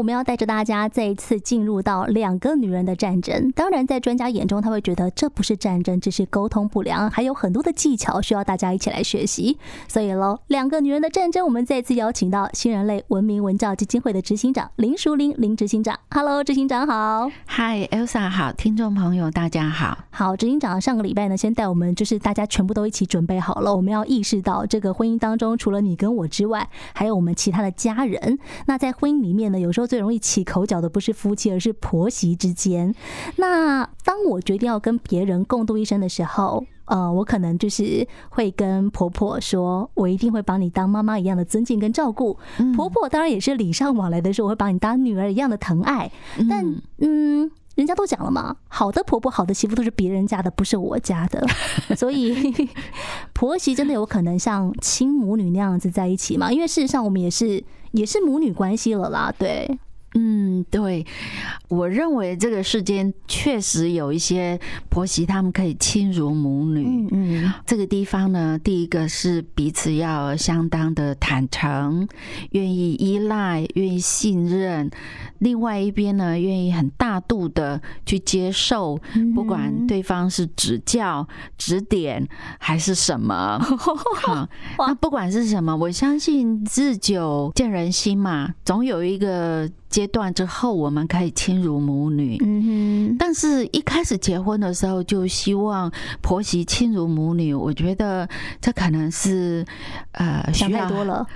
我们要带着大家再一次进入到两个女人的战争。当然，在专家眼中，他会觉得这不是战争，只是沟通不良，还有很多的技巧需要大家一起来学习。所以喽，两个女人的战争，我们再次邀请到新人类文明文教基金会的执行长林淑玲林执行长。Hello，执行长好。Hi，Elsa 好，听众朋友大家好。好，执行长上个礼拜呢，先带我们就是大家全部都一起准备好了，我们要意识到这个婚姻当中，除了你跟我之外，还有我们其他的家人。那在婚姻里面呢，有时候最容易起口角的不是夫妻，而是婆媳之间。那当我决定要跟别人共度一生的时候，呃，我可能就是会跟婆婆说，我一定会把你当妈妈一样的尊敬跟照顾。婆婆当然也是礼尚往来的时候，我会把你当女儿一样的疼爱。但嗯。人家都讲了嘛，好的婆婆、好的媳妇都是别人家的，不是我家的。所以 婆媳真的有可能像亲母女那样子在一起嘛？因为事实上我们也是也是母女关系了啦，对。嗯，对，我认为这个世间确实有一些婆媳，他们可以亲如母女。嗯嗯，这个地方呢，第一个是彼此要相当的坦诚，愿意依赖，愿意信任；另外一边呢，愿意很大度的去接受，不管对方是指教、指点还是什么。好，那不管是什么，我相信日久见人心嘛，总有一个。阶段之后，我们可以亲如母女。嗯哼，但是一开始结婚的时候，就希望婆媳亲如母女。我觉得这可能是呃，想太多了，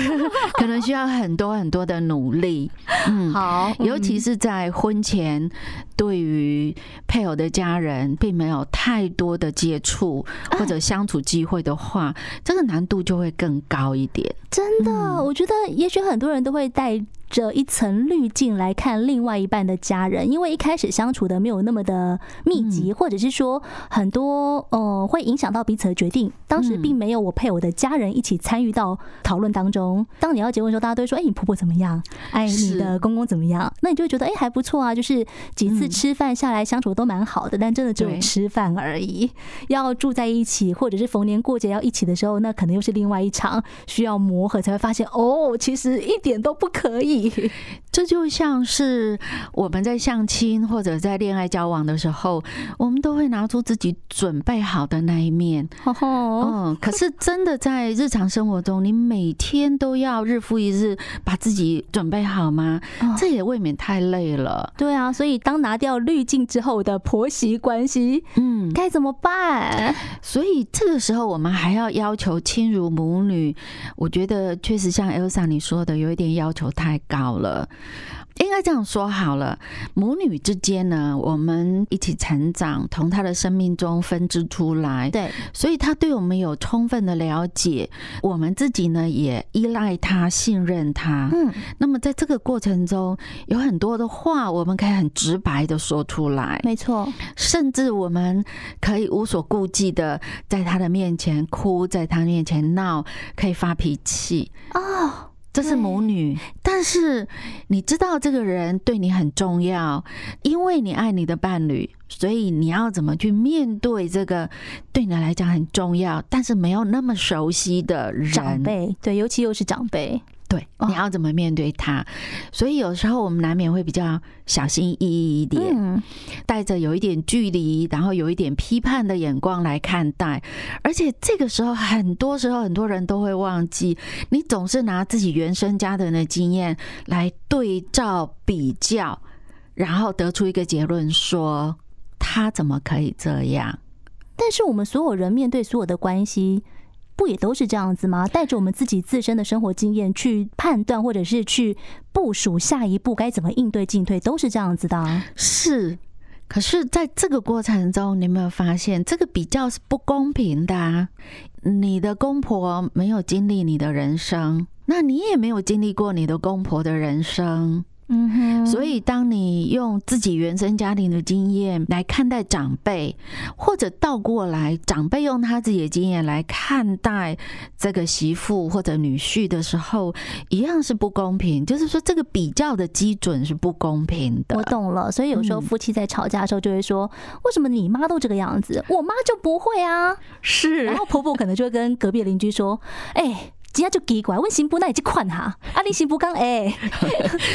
可能需要很多很多的努力。嗯，好，尤其是在婚前，对于配偶的家人并没有太多的接触或者相处机会的话，这个难度就会更高一点。真的，我觉得也许很多人都会带着一层滤镜来看另外一半的家人，因为一开始相处的没有那么的密集，或者是说很多呃会影响到彼此的决定。当时并没有我配偶的家人一起参与到讨论当中。当你要结婚的时候，大家都会说：“哎，你婆婆怎么样？哎，你的公公怎么样？”那你就会觉得：“哎，还不错啊，就是几次吃饭下来相处都蛮好的。”但真的只有吃饭而已，要住在一起，或者是逢年过节要一起的时候，那可能又是另外一场需要磨合，才会发现哦，其实一点都不可以。这就像是我们在相亲或者在恋爱交往的时候，我们都会拿出自己准备好的那一面。嗯，可是真的在日常生活中，你每天都要日复一日把自己准备好吗？这也未免太累了。对啊，所以当拿掉滤镜之后的婆媳关系，嗯，该怎么办？所以这个时候我们还要要求亲如母女，我觉得确实像 Elsa 你说的，有一点要求太高了。应该这样说好了，母女之间呢，我们一起成长，从她的生命中分支出来，对，所以她对我们有充分的了解，我们自己呢也依赖她、信任她。嗯，那么在这个过程中，有很多的话，我们可以很直白的说出来，没错，甚至我们可以无所顾忌的在她的面前哭，在她面前闹，可以发脾气。哦。这是母女，但是你知道这个人对你很重要，因为你爱你的伴侣，所以你要怎么去面对这个对你来讲很重要，但是没有那么熟悉的人，长辈，对，尤其又是长辈。对，你要怎么面对他？所以有时候我们难免会比较小心翼翼一点，带着有一点距离，然后有一点批判的眼光来看待。而且这个时候，很多时候很多人都会忘记，你总是拿自己原生家庭的经验来对照比较，然后得出一个结论，说他怎么可以这样？但是我们所有人面对所有的关系。不也都是这样子吗？带着我们自己自身的生活经验去判断，或者是去部署下一步该怎么应对进退，都是这样子的。是，可是在这个过程中，你有没有发现这个比较是不公平的啊？你的公婆没有经历你的人生，那你也没有经历过你的公婆的人生。嗯哼，所以当你用自己原生家庭的经验来看待长辈，或者倒过来，长辈用他自己的经验来看待这个媳妇或者女婿的时候，一样是不公平。就是说，这个比较的基准是不公平的。我懂了。所以有时候夫妻在吵架的时候，就会说：“为什么你妈都这个样子，我妈就不会啊？”是。然后婆婆可能就会跟隔壁邻居说：“哎。”今天就奇怪，问新妇那你去款哈，阿里新妇刚哎，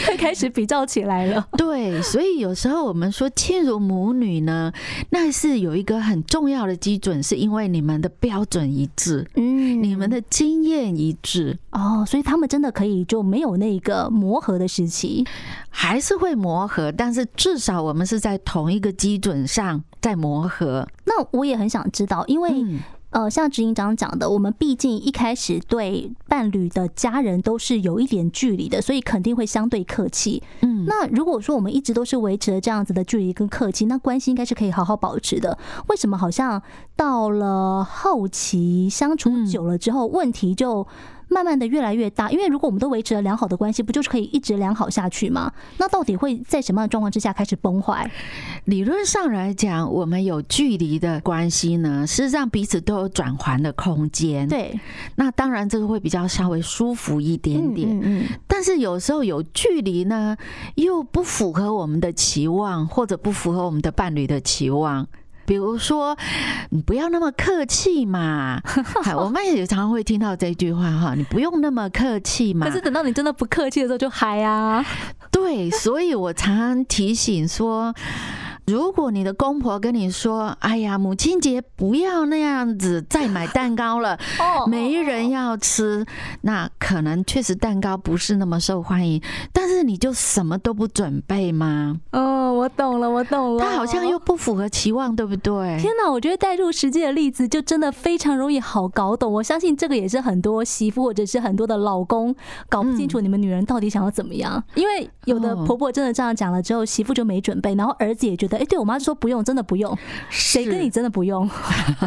会 开始比较起来了。对，所以有时候我们说亲如母女呢，那是有一个很重要的基准，是因为你们的标准一致，嗯，你们的经验一致哦，所以他们真的可以就没有那个磨合的时期，还是会磨合，但是至少我们是在同一个基准上在磨合。那我也很想知道，因为。嗯呃，像执行长讲的，我们毕竟一开始对伴侣的家人都是有一点距离的，所以肯定会相对客气。嗯，那如果说我们一直都是维持了这样子的距离跟客气，那关系应该是可以好好保持的。为什么好像到了后期相处久了之后，问题就？慢慢的越来越大，因为如果我们都维持了良好的关系，不就是可以一直良好下去吗？那到底会在什么样的状况之下开始崩坏？理论上来讲，我们有距离的关系呢，事实上彼此都有转圜的空间。对，那当然这个会比较稍微舒服一点点。嗯，嗯，嗯。但是有时候有距离呢，又不符合我们的期望，或者不符合我们的伴侣的期望。比如说，你不要那么客气嘛。我们也常常会听到这句话哈，你不用那么客气嘛。可是等到你真的不客气的时候，就嗨啊。对，所以我常常提醒说。如果你的公婆跟你说：“哎呀，母亲节不要那样子再买蛋糕了，没人要吃。”那可能确实蛋糕不是那么受欢迎，但是你就什么都不准备吗？哦，我懂了，我懂了。他好像又不符合期望，对不对？天哪，我觉得带入实际的例子就真的非常容易好搞懂。我相信这个也是很多媳妇或者是很多的老公搞不清楚你们女人到底想要怎么样，因为有的婆婆真的这样讲了之后，媳妇就没准备，然后儿子也觉得。哎，对我妈就说不用，真的不用。谁跟你真的不用？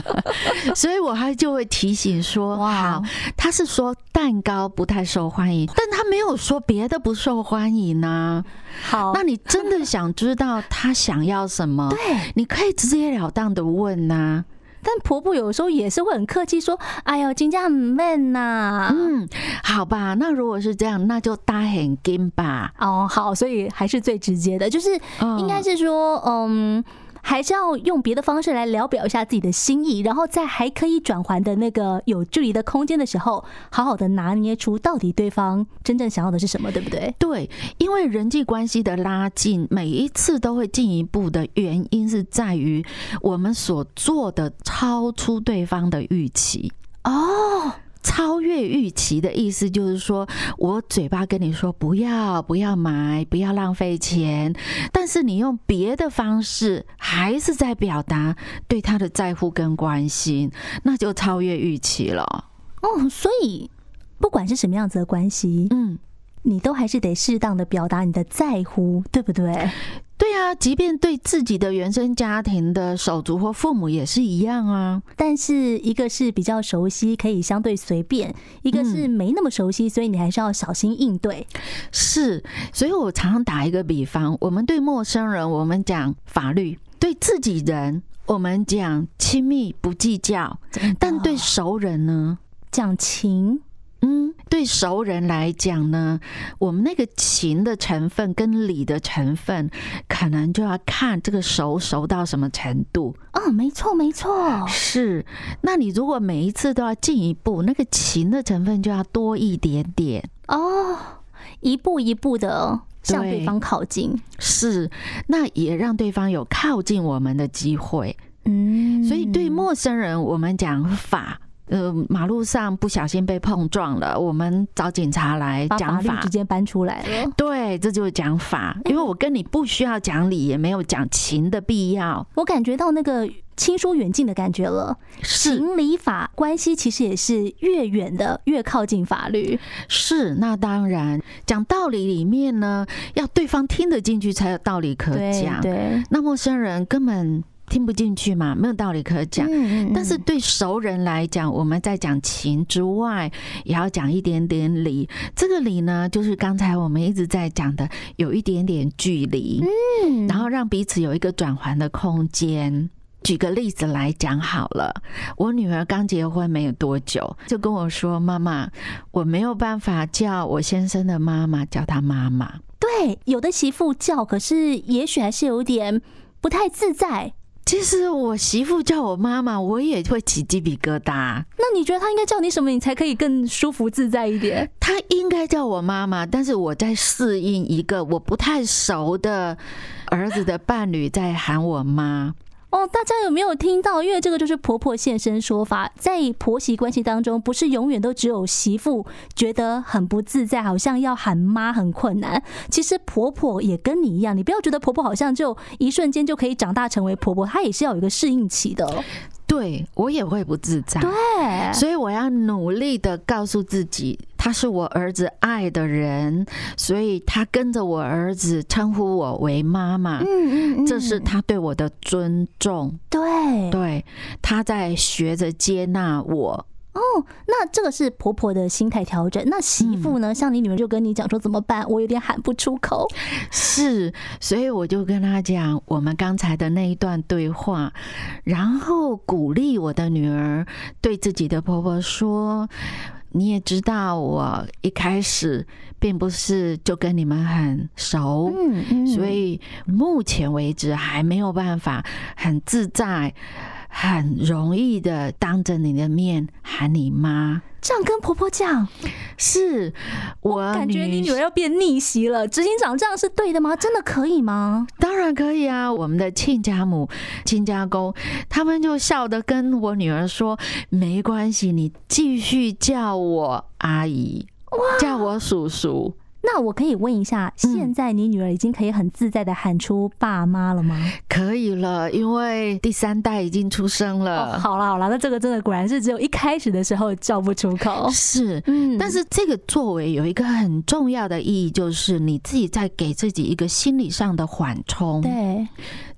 所以我还就会提醒说，哇，他是说蛋糕不太受欢迎，但他没有说别的不受欢迎呢。好，那你真的想知道他想要什么？对，你可以直截了当的问呐。但婆婆有时候也是会很客气说：“哎呦，金家很闷呐。”嗯，好吧，那如果是这样，那就搭很金吧。哦，好，所以还是最直接的，就是应该是说，嗯。还是要用别的方式来聊表一下自己的心意，然后在还可以转还的那个有距离的空间的时候，好好的拿捏出到底对方真正想要的是什么，对不对？对，因为人际关系的拉近，每一次都会进一步的原因是在于我们所做的超出对方的预期哦。超越预期的意思就是说，我嘴巴跟你说不要不要买，不要浪费钱，但是你用别的方式还是在表达对他的在乎跟关心，那就超越预期了。哦，所以不管是什么样子的关系，嗯，你都还是得适当的表达你的在乎，对不对？对啊，即便对自己的原生家庭的手足或父母也是一样啊。但是一个是比较熟悉，可以相对随便；一个是没那么熟悉，所以你还是要小心应对。是，所以我常常打一个比方：我们对陌生人，我们讲法律；对自己人，我们讲亲密不计较；但对熟人呢，讲情。嗯，对熟人来讲呢，我们那个情的成分跟理的成分，可能就要看这个熟熟到什么程度。哦，没错，没错，是。那你如果每一次都要进一步，那个情的成分就要多一点点哦，一步一步的向对方靠近。是，那也让对方有靠近我们的机会。嗯，所以对陌生人，我们讲法。呃，马路上不小心被碰撞了，我们找警察来讲法，直接搬出来了。对，这就是讲法，因为我跟你不需要讲理，也没有讲情的必要。我感觉到那个亲疏远近的感觉了。情理法关系其实也是越远的越靠近法律。是，那当然讲道理里面呢，要对方听得进去才有道理可讲。对，那陌生人根本。听不进去嘛，没有道理可讲。但是对熟人来讲，我们在讲情之外，也要讲一点点理。这个理呢，就是刚才我们一直在讲的，有一点点距离，嗯，然后让彼此有一个转换的空间。举个例子来讲好了，我女儿刚结婚没有多久，就跟我说：“妈妈，我没有办法叫我先生的妈妈叫她妈妈。”对，有的媳妇叫，可是也许还是有点不太自在。其实我媳妇叫我妈妈，我也会起鸡皮疙瘩。那你觉得她应该叫你什么，你才可以更舒服自在一点？她应该叫我妈妈，但是我在适应一个我不太熟的儿子的伴侣在喊我妈。哦，大家有没有听到？因为这个就是婆婆现身说法，在婆媳关系当中，不是永远都只有媳妇觉得很不自在，好像要喊妈很困难。其实婆婆也跟你一样，你不要觉得婆婆好像就一瞬间就可以长大成为婆婆，她也是要有一个适应期的。对，我也会不自在，对，所以我要努力的告诉自己，他是我儿子爱的人，所以他跟着我儿子称呼我为妈妈，嗯嗯嗯，这是他对我的尊重，对，对，他在学着接纳我。哦，那这个是婆婆的心态调整。那媳妇呢？像你女儿就跟你讲说怎么办？我有点喊不出口。是，所以我就跟她讲我们刚才的那一段对话，然后鼓励我的女儿对自己的婆婆说：“你也知道，我一开始并不是就跟你们很熟，嗯嗯，所以目前为止还没有办法很自在。”很容易的当着你的面喊你妈，这样跟婆婆讲，是我，我感觉你女儿要变逆袭了。执行长，这样是对的吗？真的可以吗？当然可以啊！我们的亲家母、亲家公，他们就笑得跟我女儿说：“没关系，你继续叫我阿姨，叫我叔叔。”那我可以问一下，现在你女儿已经可以很自在的喊出爸妈了吗？嗯，可以了，因为第三代已经出生了。哦，好了好了，那这个真的果然是只有一开始的时候叫不出口。是，嗯，但是这个作为有一个很重要的意义，就是你自己在给自己一个心理上的缓冲。对。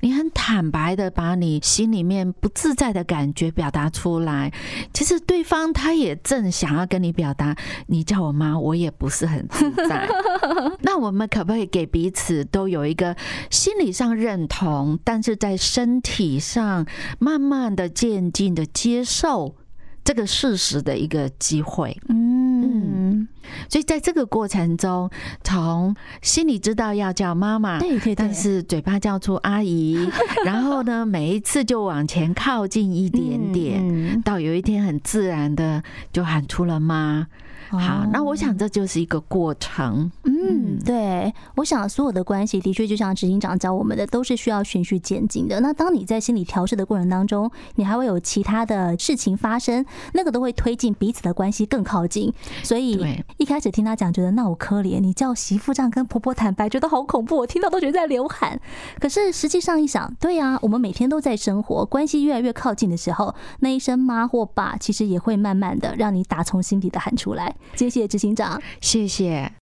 你很坦白的把你心里面不自在的感觉表达出来，其实对方他也正想要跟你表达，你叫我妈，我也不是很自在。那我们可不可以给彼此都有一个心理上认同，但是在身体上慢慢的渐进的接受这个事实的一个机会？嗯。所以在这个过程中，从心里知道要叫妈妈，对对，但是嘴巴叫出阿姨，然后呢，每一次就往前靠近一点点，到有一天很自然的就喊出了妈。好，那我想这就是一个过程。嗯，对，我想所有的关系的确就像执行长教我们的，都是需要循序渐进的。那当你在心理调试的过程当中，你还会有其他的事情发生，那个都会推进彼此的关系更靠近。所以一开始听他讲，觉得那我可怜，你叫媳妇这样跟婆婆坦白，觉得好恐怖，我听到都觉得在流汗。可是实际上一想，对啊，我们每天都在生活，关系越来越靠近的时候，那一声妈或爸，其实也会慢慢的让你打从心底的喊出来。谢谢执行长，谢谢。